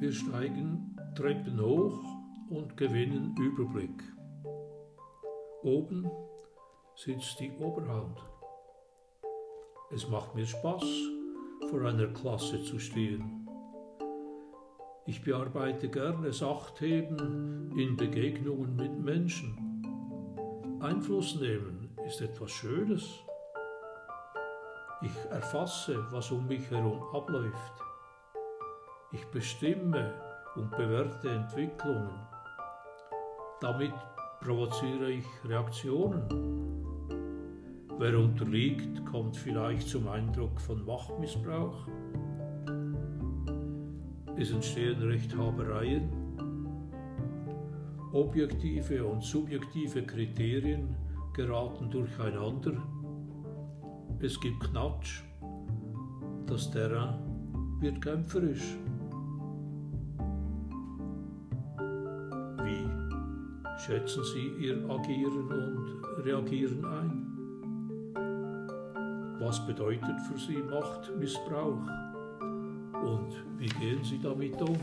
Wir steigen Treppen hoch und gewinnen Überblick. Oben sitzt die Oberhand. Es macht mir Spaß, vor einer Klasse zu stehen. Ich bearbeite gerne Sachthemen in Begegnungen mit Menschen. Einfluss nehmen ist etwas Schönes. Ich erfasse, was um mich herum abläuft. Ich bestimme und bewerte Entwicklungen. Damit provoziere ich Reaktionen. Wer unterliegt, kommt vielleicht zum Eindruck von Machtmissbrauch. Es entstehen Rechthabereien. Objektive und subjektive Kriterien geraten durcheinander. Es gibt Knatsch. Das Terrain wird kämpferisch. Schätzen Sie Ihr Agieren und Reagieren ein? Was bedeutet für Sie Machtmissbrauch? Und wie gehen Sie damit um?